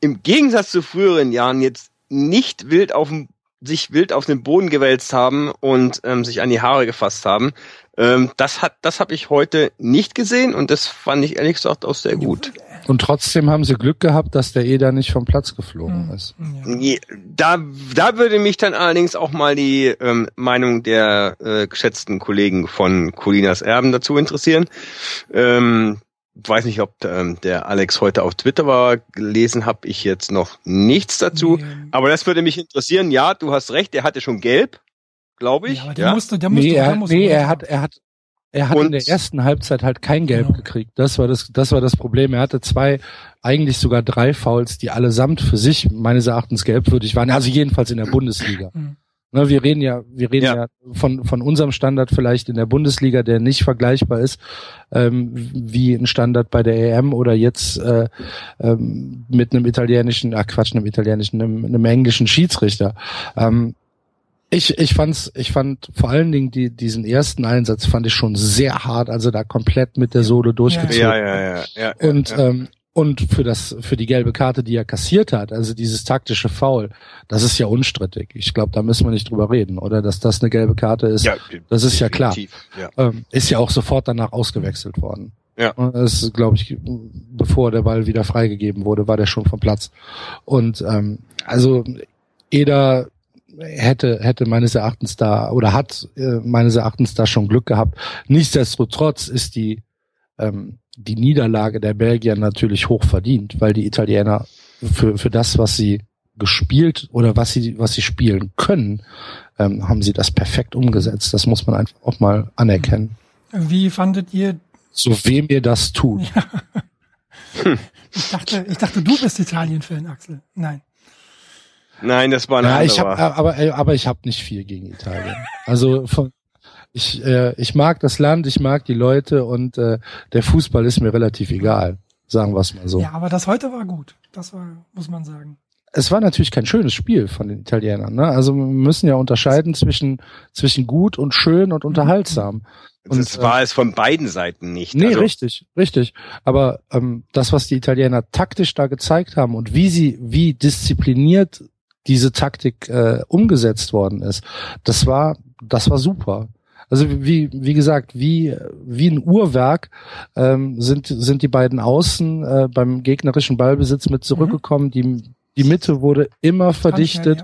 im Gegensatz zu früheren Jahren jetzt nicht wild auf dem, sich wild auf den Boden gewälzt haben und ähm, sich an die Haare gefasst haben. Ähm, das hat, das habe ich heute nicht gesehen und das fand ich ehrlich gesagt auch sehr gut. Und trotzdem haben sie Glück gehabt, dass der Eder nicht vom Platz geflogen mhm. ist. Ja. Da, da würde mich dann allerdings auch mal die ähm, Meinung der äh, geschätzten Kollegen von Colinas Erben dazu interessieren. Ähm, weiß nicht, ob ähm, der Alex heute auf Twitter war, gelesen habe ich jetzt noch nichts dazu. Nee. Aber das würde mich interessieren. Ja, du hast recht, er hatte schon gelb, glaube ich. Ja, aber der ja? musste, der musste, nee, er, der musste nee, er hat, er hat, er hat und in der ersten Halbzeit halt kein Gelb genau. gekriegt. Das war das, das war das Problem. Er hatte zwei, eigentlich sogar drei Fouls, die allesamt für sich meines Erachtens gelbwürdig waren. Also jedenfalls in der Bundesliga. *clears throat* Mhm. Ne, wir reden ja, wir reden ja. ja, von, von unserem Standard vielleicht in der Bundesliga, der nicht vergleichbar ist, ähm, wie ein Standard bei der EM oder jetzt äh, ähm, mit einem italienischen, ach Quatsch, einem italienischen, einem, einem englischen Schiedsrichter. Ähm, ich, ich fand's, ich fand vor allen Dingen die, diesen ersten Einsatz fand ich schon sehr hart, also da komplett mit der Sohle durchgezogen. Ja, ja, ja, ja, ja und, ja. Ähm, und für das, für die gelbe Karte, die er kassiert hat, also dieses taktische Foul, das ist ja unstrittig. Ich glaube, da müssen wir nicht drüber reden, oder? Dass das eine gelbe Karte ist, ja, das ist ja klar. Ja. Ähm, ist ja auch sofort danach ausgewechselt worden. Ja. Das ist, glaube ich, bevor der Ball wieder freigegeben wurde, war der schon vom Platz. Und ähm, also Eder hätte, hätte meines Erachtens da oder hat äh, meines Erachtens da schon Glück gehabt. Nichtsdestotrotz ist die, ähm, die Niederlage der Belgier natürlich hoch verdient, weil die Italiener für, für das, was sie gespielt oder was sie, was sie spielen können, ähm, haben sie das perfekt umgesetzt. Das muss man einfach auch mal anerkennen. Wie fandet ihr? So wem ihr das tut. Ja. *laughs* Ich dachte, ich dachte, du bist Italien-Fan, Axel. Nein. Nein, das war ein ja, ich hab, aber aber ich habe nicht viel gegen Italien. Also von, ich äh, ich mag das Land, ich mag die Leute und äh, der Fußball ist mir relativ egal, sagen wir es mal so. Ja, aber das heute war gut. Das war muss man sagen. Es war natürlich kein schönes Spiel von den Italienern. Ne? Also wir müssen ja unterscheiden zwischen zwischen gut und schön und unterhaltsam. Und das war äh, es von beiden Seiten nicht. Nee, also, richtig, richtig. Aber ähm, das, was die Italiener taktisch da gezeigt haben und wie sie, wie diszipliniert diese Taktik äh, umgesetzt worden ist, das war, das war super. Also wie, wie gesagt, wie, wie ein Uhrwerk ähm, sind, sind die beiden Außen äh, beim gegnerischen Ballbesitz mit zurückgekommen. Mhm. Die, die Mitte wurde immer verdichtet.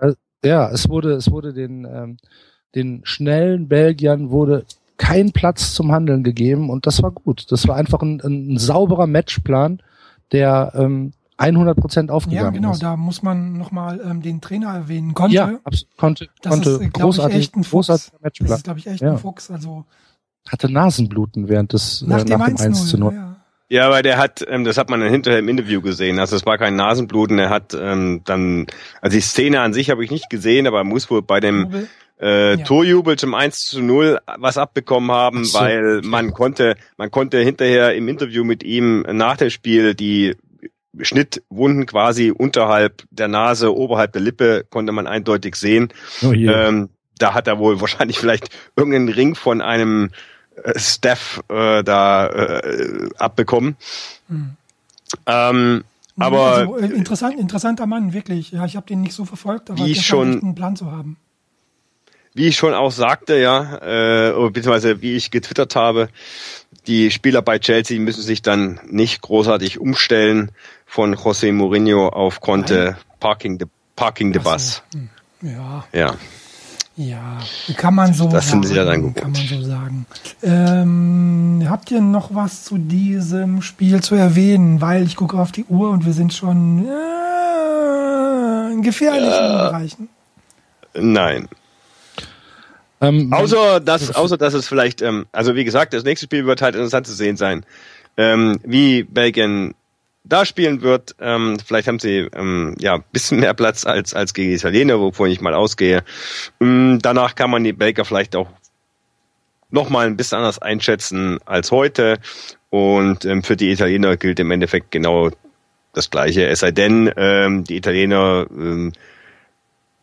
Ja, ja. Äh, ja, es wurde, es wurde den, ähm, den schnellen Belgiern wurde kein Platz zum Handeln gegeben und das war gut. Das war einfach ein, ein sauberer Matchplan, der ähm, 100 Prozent aufgegangen Ja, genau, ist. da muss man nochmal ähm, den Trainer erwähnen. Konnte. Ja, konnte, das konnte. Ist, großartig, ich, echt ein Fuchs. Das ist, glaube ich, echt ja. ein Fuchs. Also hatte Nasenbluten während des nach, äh, dem, nach dem 1 zu 0. Ja. Ja, aber der hat, ähm, das hat man dann hinterher im Interview gesehen. Also es war kein Nasenbluten. Er hat ähm, dann, also die Szene an sich habe ich nicht gesehen, aber er muss wohl bei dem Jubel. äh, ja. Torjubel zum 1 zu 0 was abbekommen haben, so. weil man konnte, man konnte hinterher im Interview mit ihm nach dem Spiel die Schnittwunden quasi unterhalb der Nase, oberhalb der Lippe konnte man eindeutig sehen. Oh ähm, da hat er wohl *laughs* wahrscheinlich vielleicht irgendeinen Ring von einem äh, Staff äh, da äh, abbekommen. Hm. Ähm, aber also, äh, interessant, interessanter Mann, wirklich. Ja, ich habe den nicht so verfolgt, aber ich schon einen Plan zu haben. Wie ich schon auch sagte, ja, äh, beziehungsweise wie ich getwittert habe, die Spieler bei Chelsea müssen sich dann nicht großartig umstellen von José Mourinho auf Conte Parking the, Parking the Bus. Hm. Ja. Ja. Ja, kann man so das sagen. sind sie ja dann kann man so sagen. Ähm, habt ihr noch was zu diesem Spiel zu erwähnen? Weil ich gucke auf die Uhr und wir sind schon äh, in gefährlichen Ja. Bereichen. Nein. Ähm, Außer dass, außer dass es vielleicht, ähm, also wie gesagt, das nächste Spiel wird halt interessant zu sehen sein, ähm, wie Belgien da spielen wird. Ähm, vielleicht haben sie ähm, ja bisschen mehr Platz als als gegen die Italiener, wovon ich mal ausgehe. Ähm, danach kann man die Belgier vielleicht auch noch mal ein bisschen anders einschätzen als heute. Und ähm, für die Italiener gilt im Endeffekt genau das Gleiche. Es sei denn, ähm, die Italiener ähm,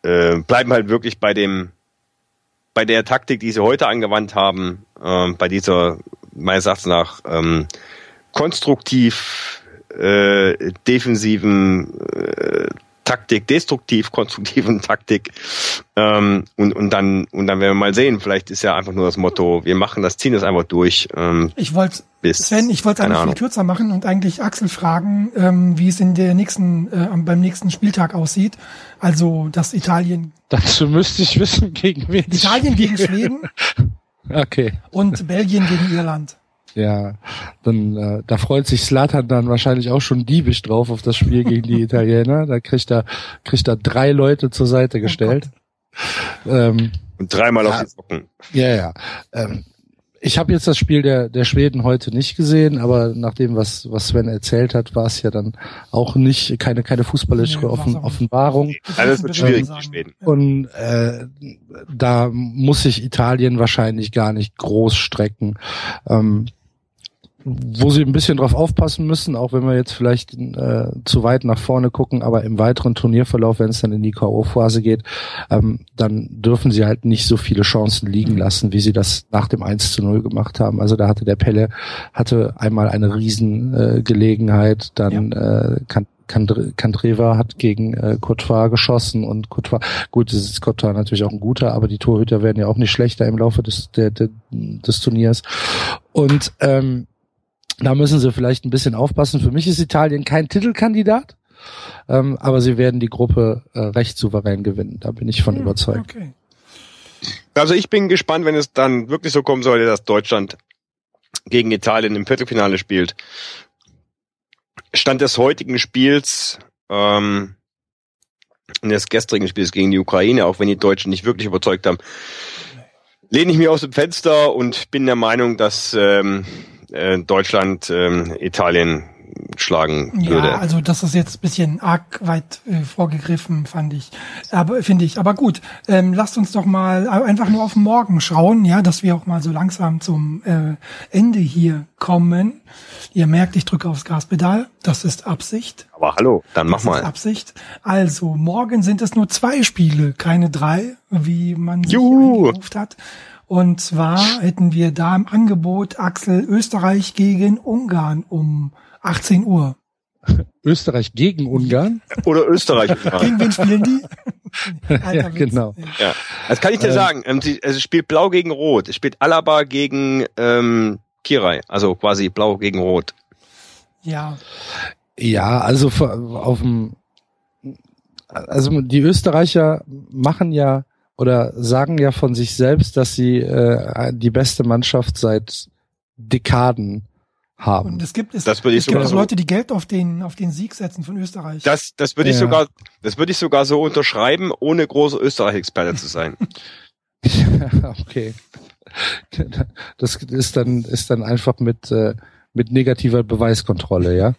äh, bleiben halt wirklich bei dem bei der Taktik, die sie heute angewandt haben, ähm, bei dieser meines Erachtens nach ähm, konstruktiv äh, defensiven äh, Taktik, destruktiv konstruktiven Taktik ähm, und und dann und dann werden wir mal sehen. Vielleicht ist ja einfach nur das Motto: Wir machen das, ziehen das einfach durch. Ähm, Ich wollte bis Sven, ich wollte es eigentlich viel Ahnung. kürzer machen und eigentlich Axel fragen, ähm, wie es in der nächsten, äh, beim nächsten Spieltag aussieht. Also das Italien, dazu müsste ich wissen, gegen wen Italien gegen. Schweden *laughs* Okay. und Belgien gegen Irland. Ja, dann äh, da freut sich Slatan dann wahrscheinlich auch schon diebisch drauf auf das Spiel gegen die *laughs* Italiener. Da kriegt er kriegt er drei Leute zur Seite gestellt. ähm, Und dreimal Ja. auf die Socken. ja, ja. Ähm, ich habe jetzt das Spiel der der Schweden heute nicht gesehen, aber nach dem was was Sven erzählt hat, war es ja dann auch nicht keine keine fußballische Nee, Offen. Offenbarung. Alles wird schwierig zu Schweden. Und äh, da muss sich Italien wahrscheinlich gar nicht groß strecken. Ähm, wo sie ein bisschen drauf aufpassen müssen, auch wenn wir jetzt vielleicht äh, zu weit nach vorne gucken, aber im weiteren Turnierverlauf, wenn es dann in die K.O.-Phase geht, ähm, dann dürfen sie halt nicht so viele Chancen liegen lassen, wie sie das nach dem 1 zu 0 gemacht haben. Also da hatte der Pelle hatte einmal eine Riesengelegenheit, äh, Gelegenheit, dann äh, kann Kandre- Kandreva hat gegen äh, Courtois geschossen und Courtois, gut, das ist Courtois natürlich auch ein guter, aber die Torhüter werden ja auch nicht schlechter im Laufe des, der, der, des Turniers. Und ähm, da müssen sie vielleicht ein bisschen aufpassen. Für mich ist Italien kein Titelkandidat, ähm, aber sie werden die Gruppe äh, recht souverän gewinnen. Da bin ich von Hm, überzeugt. Okay. Also ich bin gespannt, wenn es dann wirklich so kommen sollte, dass Deutschland gegen Italien im Viertelfinale spielt. Stand des heutigen Spiels, ähm, des gestrigen Spiels gegen die Ukraine, auch wenn die Deutschen nicht wirklich überzeugt haben, lehne ich mich aus dem Fenster und bin der Meinung, dass ähm, äh, Deutschland ähm, Italien schlagen würde. Ja, also das ist jetzt ein bisschen arg weit äh, vorgegriffen, fand ich. Aber finde ich. Aber gut, ähm, lasst uns doch mal einfach nur auf morgen schauen, ja, dass wir auch mal so langsam zum äh, Ende hier kommen. Ihr merkt, ich drücke aufs Gaspedal. Das ist Absicht. Aber hallo, dann mach Das ist mal. Absicht. Also morgen sind es nur zwei Spiele, keine drei, wie man sich hat. Und zwar hätten wir da im Angebot Axel Österreich gegen Ungarn um 18 Uhr. *laughs* Österreich gegen Ungarn. Oder Österreich. Gegen wen spielen die? *laughs* Ja, Alter Witz. genau. Ja, das kann ich dir Ähm. sagen. Ähm, sie- Es spielt Blau gegen Rot. Es spielt Alaba gegen ähm, Kirai. Also quasi Blau gegen Rot. Ja, Ja, also auf dem, also die Österreicher machen ja oder sagen ja von sich selbst, dass sie äh, die beste Mannschaft seit Dekaden haben. und es gibt es, Das würde ich es gibt sogar auch so- Leute, die Geld auf den auf den Sieg setzen von Österreich. Das, das würde ich Ja. sogar, das würde ich sogar so unterschreiben, ohne großer Österreich-Experte zu sein. Ja, *laughs* *laughs* okay. Das ist dann ist dann einfach mit äh, mit negativer Beweiskontrolle, ja.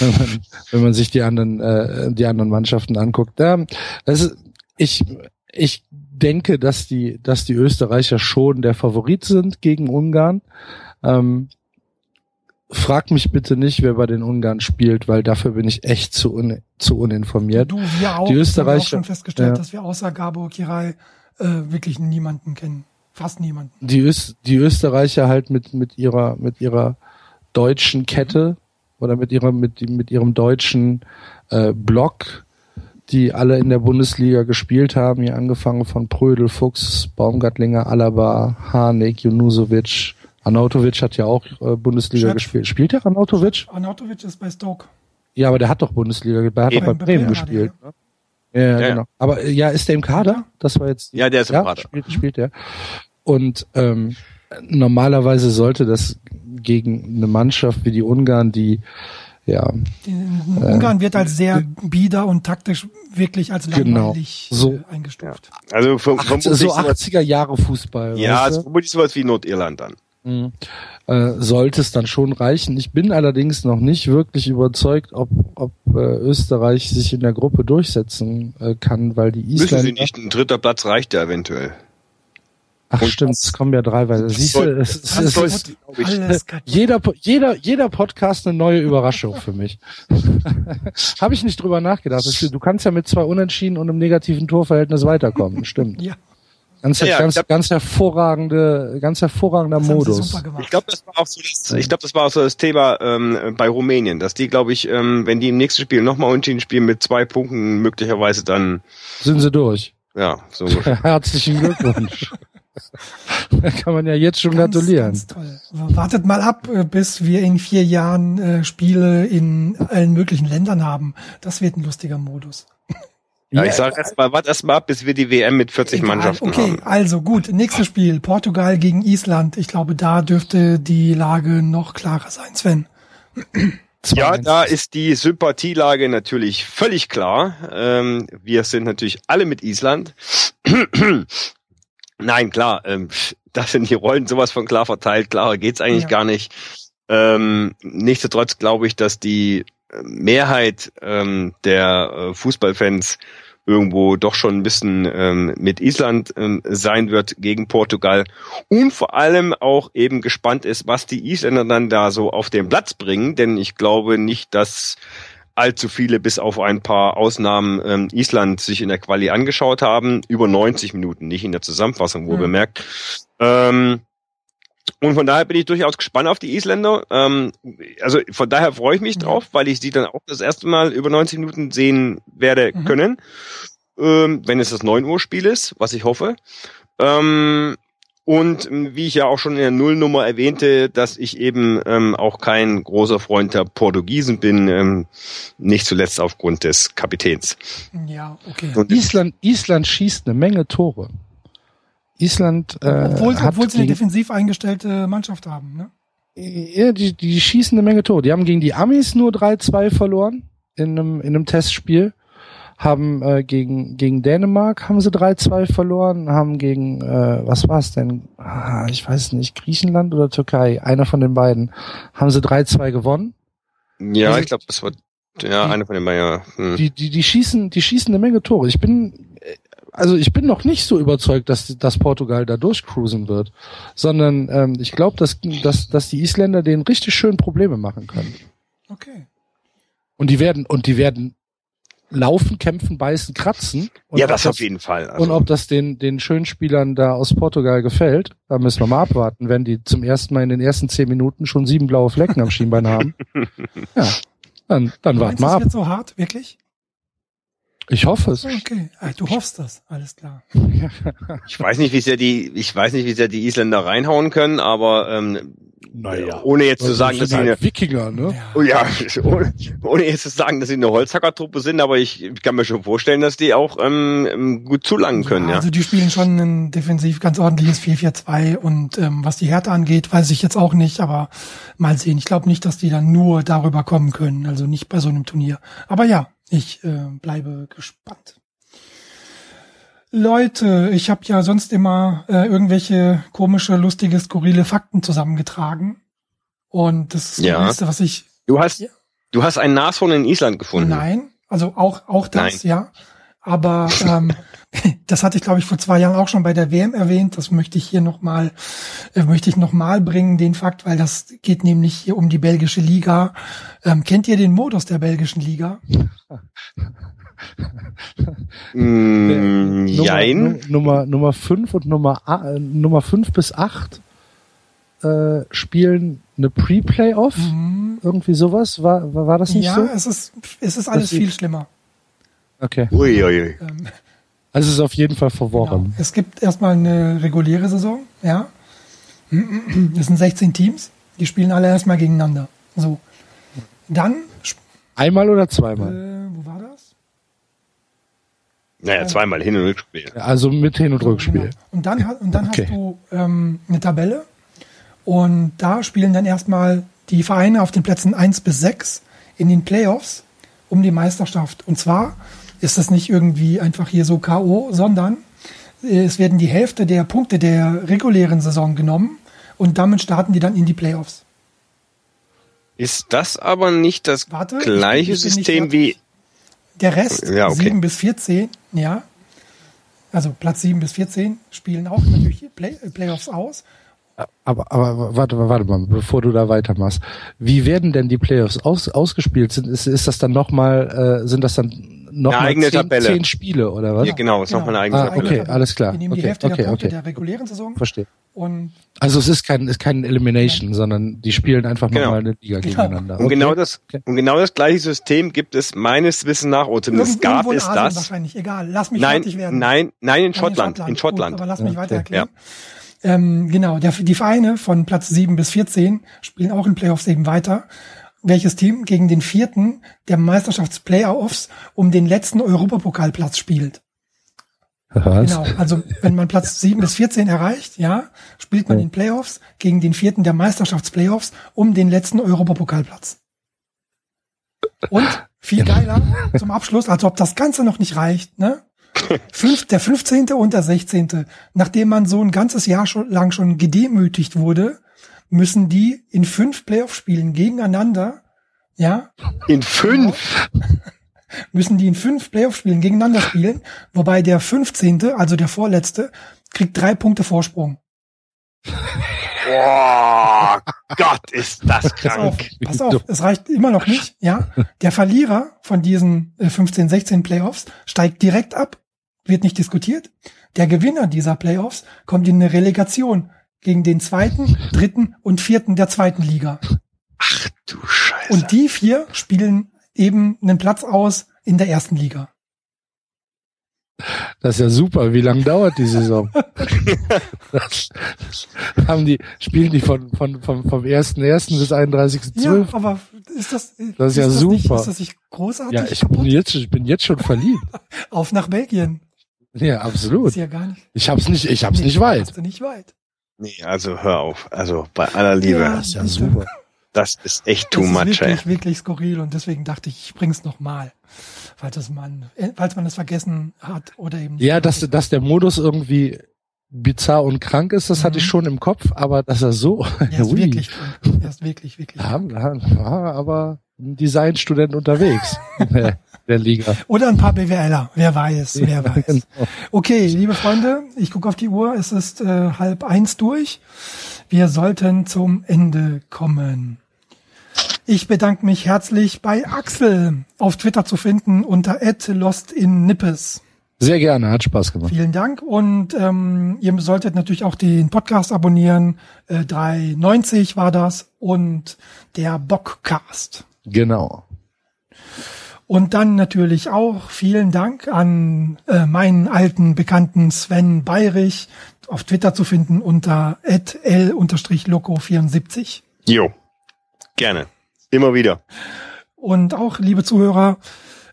wenn man, wenn man sich die anderen äh, die anderen Mannschaften anguckt. Ja, das ist, ich ich denke, dass die dass die Österreicher schon der Favorit sind gegen Ungarn. Ähm, frag mich bitte nicht, wer bei den Ungarn spielt, weil dafür bin ich echt zu un, zu uninformiert. du, wir auch. Die Das haben Österreicher- auch schon festgestellt, ja. dass wir außer Gabor Kirai äh, wirklich niemanden kennen. Fast niemanden. die, Öst, die Österreicher halt mit, mit ihrer, mit ihrer deutschen Kette oder mit ihrer, mit, mit ihrem deutschen äh, Block, die alle in der Bundesliga gespielt haben, hier angefangen von Prödel, Fuchs, Baumgartlinger, Alaba, Harnik, Junusovic, Arnautovic hat ja auch äh, Bundesliga Schöpf. gespielt. Spielt der Arnautovic? Arnautovic ist bei Stoke. Ja, aber der hat doch Bundesliga, der hat Eben. doch bei Bremen gespielt. Ne? Ja, ja, genau. Aber äh, ja, ist der im Kader? Das war jetzt. Ja, der ist im ja, Kader. Spielt, spielt der. Und ähm, normalerweise sollte das gegen eine Mannschaft wie die Ungarn, die ja. In Ungarn wird als sehr bieder und taktisch wirklich als Genau. langweilig So. äh, eingestuft. Also vom, 80, vermutlich so sowas, 80er Jahre Fußball. ja, weißt du? ist vermutlich sowas wie Nordirland dann. Mhm. Äh, sollte es dann schon reichen. Ich bin allerdings noch nicht wirklich überzeugt, ob, ob äh, Österreich sich in der Gruppe durchsetzen äh, kann, weil die Müssen Isländer. sie nicht. Ein dritter Platz reicht ja eventuell. Ach Und stimmt, es kommen ja drei weiter. Siehst du, es, es, das es ist. Alles jeder, jeder, jeder Podcast eine neue Überraschung für mich. *laughs* Habe ich nicht drüber nachgedacht. Du kannst ja mit zwei Unentschieden und einem negativen Torverhältnis weiterkommen. Stimmt. Ja, Ganz, Ja, ja, ganz, glaub- ganz hervorragende, ganz hervorragender Modus. Ich glaube, das war auch so das, ich glaube, das war auch so das Thema ähm, bei Rumänien, dass die, glaube ich, ähm, wenn die im nächsten Spiel nochmal unentschieden spielen mit zwei Punkten, möglicherweise dann, Sind sie durch. ja, so. *laughs* Herzlichen Glückwunsch. Da *laughs* kann man ja jetzt schon Ganz, gratulieren. Ganz toll. Wartet mal ab, äh, bis wir in vier Jahren äh, Spiele in allen möglichen Ländern haben. Das wird ein lustiger Modus. Ja, ich sage erstmal, warte erstmal ab, bis wir die WM mit 40 Egal. Mannschaften Okay, haben. also gut. Nächstes Spiel. Portugal gegen Island. Ich glaube, da dürfte die Lage noch klarer sein, Sven. Ja, 2-1. da ist die Sympathielage natürlich völlig klar. Ähm, wir sind natürlich alle mit Island. Nein, klar, ähm, *laughs* das sind die Rollen sowas von klar verteilt. Klarer geht's eigentlich Ja. gar nicht. Ähm, nichtsdestotrotz glaube ich, dass die äh, Mehrheit ähm, der äh, Fußballfans irgendwo doch schon ein bisschen ähm, mit Island ähm, sein wird gegen Portugal und vor allem auch eben gespannt ist, was die Isländer dann da so auf den Platz bringen, denn ich glaube nicht, dass allzu viele bis auf ein paar Ausnahmen ähm, Island sich in der Quali angeschaut haben, über 90 Minuten, nicht in der Zusammenfassung wohl Mhm. bemerkt. Ähm, und von daher bin ich durchaus gespannt auf die Isländer. Ähm, also von daher freue ich mich Ja. drauf, weil ich sie dann auch das erste Mal über 90 Minuten sehen werde Mhm. können, ähm, wenn es das 9 Uhr Spiel ist, was ich hoffe. Ähm, und ähm, wie ich ja auch schon in der Nullnummer erwähnte, dass ich eben ähm, auch kein großer Freund der Portugiesen bin, ähm, nicht zuletzt aufgrund des Kapitäns. Ja, okay. Und Island, Island schießt eine Menge Tore. Island äh, obwohl, hat obwohl sie eine defensiv eingestellte Mannschaft haben. Ne? ja, die, die schießen eine Menge Tore. Die haben gegen die Amis nur 3-2 verloren in einem, in einem Testspiel. Haben äh, gegen, gegen Dänemark haben sie 3-2 verloren, haben gegen, äh, was war es denn? Ah, ich weiß nicht, Griechenland oder Türkei, einer von den beiden, haben sie 3-2 gewonnen. ja, Also- ich glaube, das war ja Die- einer von den Bayern. Hm. Die, die, die schießen, die schießen eine Menge Tore. Ich bin, äh, also ich bin noch nicht so überzeugt, dass, dass Portugal da durchcruisen wird, sondern ähm, ich glaube, dass, dass, dass die Isländer denen richtig schön Probleme machen können. Okay. Und die werden, und die werden laufen, kämpfen, beißen, kratzen. Und Ja, ob das auf jeden Fall. Also, Und ob das den, den schönen Spielern da aus Portugal gefällt, da müssen wir mal abwarten, wenn die zum ersten Mal in den ersten zehn Minuten schon sieben blaue Flecken am Schienbein haben. *laughs* Ja, dann, dann warten wir das ab. wird so hart, wirklich? Ich hoffe es. Okay. Ah, Du hoffst das, alles klar. *laughs* ich weiß nicht, wie sehr die, ich weiß nicht, wie sehr die Isländer reinhauen können, aber ähm, Naja. ohne jetzt zu sagen, dass sie halt eine, Wikinger, ne? Ja. oh ja, *laughs* ohne, ohne jetzt zu sagen, dass sie eine Holzhackertruppe sind, aber ich kann mir schon vorstellen, dass die auch ähm, gut zulangen können, ja. Also die spielen schon ein defensiv ganz ordentliches 4-4-2 und ähm, was die Härte angeht, weiß ich jetzt auch nicht, aber mal sehen. Ich glaube nicht, dass die dann nur darüber kommen können, also nicht bei so einem Turnier. Aber ja, ich äh, bleibe gespannt. Leute, ich habe ja sonst immer äh, irgendwelche komische, lustige, skurrile Fakten zusammengetragen. Und das Ja. Skurrilste, was ich Du hast, Ja. du hast ein Nashorn in Island gefunden. Nein, also auch auch das, Nein. ja. Aber ähm, *laughs* das hatte ich, glaube ich, vor zwei Jahren auch schon bei der WM erwähnt. Das möchte ich hier nochmal, äh, möchte ich noch mal bringen, den Fakt, weil das geht nämlich hier um die belgische Liga. Ähm, kennt ihr den Modus der belgischen Liga? Mm, Nummer, jein. Nu- Nummer, Nummer fünf und Nummer, a- äh, Nummer fünf bis acht äh, spielen eine Pre-Playoff. Irgendwie sowas. War, war, war das nicht ja, so? es ist, es ist alles Das- viel schlimmer. Okay. Ui, ui, ui. Ähm, Also es ist auf jeden Fall Genau. verworren. Es gibt erstmal eine reguläre Saison, ja. *clears throat* Es sind 16 Teams, die spielen alle erstmal gegeneinander. So. Dann, Einmal oder zweimal? äh, wo war das? Naja, zweimal Hin- und Rückspiel. Also mit Hin- und Rückspiel. Genau. Und dann, und dann Okay. hast du ähm, eine Tabelle und da spielen dann erstmal die Vereine auf den Plätzen 1 bis 6 in den Playoffs um die Meisterschaft. Und zwar ist das nicht irgendwie einfach hier so K.O., sondern äh, es werden die Hälfte der Punkte der regulären Saison genommen und damit starten die dann in die Playoffs. Ist das aber nicht das Warte, ich- gleiche ich bin nicht System wie. Der Rest, Ja, okay. 7 bis 14, ja, also Platz 7 bis 14 spielen auch natürlich Play, äh, Playoffs aus. Aber, aber warte, warte mal, bevor du da weitermachst. Wie werden denn die Playoffs aus, ausgespielt? Sind, ist, ist das dann nochmal, äh, sind das dann noch Eine eigene zehn, Tabelle. zehn Spiele oder was? Ja, genau, ist nochmal eine eigene Ah, Tabelle. okay, alles klar. Wir nehmen die Okay, Hälfte okay, der Punkte okay. der regulären Saison Verstehe. und Also es ist kein, ist kein Elimination, sondern die spielen einfach Genau. nochmal eine Liga Genau. gegeneinander. Und Okay. genau das, Okay. und genau das gleiche System gibt es meines Wissens nach, oder zumindest irgendwo gab in es das. wahrscheinlich, egal. Lass mich Nein, fertig werden. nein, nein, in Schottland, in Schottland. Gut, aber lass mich Ja, weiter okay. erklären. Ähm, genau, der, die Vereine von Platz 7 bis 14 spielen auch in Playoffs eben weiter. Welches Team gegen den vierten der Meisterschaftsplayoffs um den letzten Europapokalplatz spielt. Was? Genau, also wenn man Platz 7 bis 14 erreicht, ja, spielt man Ja. in Playoffs gegen den vierten der Meisterschaftsplayoffs um den letzten Europapokalplatz. Und viel geiler zum Abschluss, als ob das Ganze noch nicht reicht, ne? Fünf, der 15. und der 16. Nachdem man so ein ganzes Jahr schon, lang schon gedemütigt wurde, müssen die in fünf Playoff-Spielen gegeneinander, ja, In fünf. *laughs* müssen die in fünf Playoff-Spielen gegeneinander spielen, wobei der 15., also der vorletzte, kriegt drei Punkte Vorsprung. Boah, Gott, ist das Pass auf, krank. pass auf, es reicht immer noch nicht, ja. Der Verlierer von diesen äh, 15, 16 Playoffs steigt direkt ab, wird nicht diskutiert. Der Gewinner dieser Playoffs kommt in eine Relegation gegen den zweiten, dritten und vierten der zweiten Liga. Du Scheiße. Und die vier spielen eben einen Platz aus in der ersten Liga. Das ist ja super. Wie lange dauert die Saison? *laughs* das, haben die, spielen die von, von, vom, vom 1.1. bis 31.12. Ja, aber ist das, Das ist ja Nicht, super. ist das nicht großartig? Ja, ich bin jetzt, ich bin jetzt schon verliebt. *laughs* Auf nach Belgien. Ja, absolut. Ist ja gar nicht. Ich hab's nicht, ich hab's Nee, nicht weit. Hast du nicht weit. Nee, also hör auf. Also bei aller Liebe. Ja. Das ist ja bitte. super. Das ist echt too das much, ist ey. wirklich, wirklich skurril und deswegen dachte ich, ich bring's noch mal, falls es man, äh, falls man es vergessen hat oder eben. nicht. Ja, dass, dass der Modus irgendwie bizarr und krank ist, das hatte ich Mhm. schon im Kopf, aber dass er so, er ist *laughs* wirklich, krank. er ist wirklich, wirklich. ja, aber ein Designstudent unterwegs *laughs* der, Liga. Oder ein paar BWLer, wer weiß, wer weiß. Genau. Okay, liebe Freunde, ich gucke auf die Uhr, es ist äh, halb eins durch. Wir sollten zum Ende kommen. Ich bedanke mich herzlich bei Axel, auf Twitter zu finden unter @lostinnippes. Sehr gerne, hat Spaß gemacht. Vielen Dank und ähm, ihr solltet natürlich auch den Podcast abonnieren. Äh, 390 war das und der Bockcast. Genau. Und dann natürlich auch vielen Dank an äh, meinen alten Bekannten Sven Bayrich, auf Twitter zu finden unter l-loco74. Jo. Gerne. Immer wieder. Und auch, liebe Zuhörer,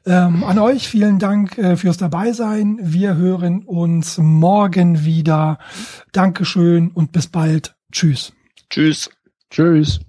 ähm, an euch vielen Dank äh, fürs Dabeisein. Wir hören uns morgen wieder. Dankeschön und bis bald. Tschüss. Tschüss. Tschüss.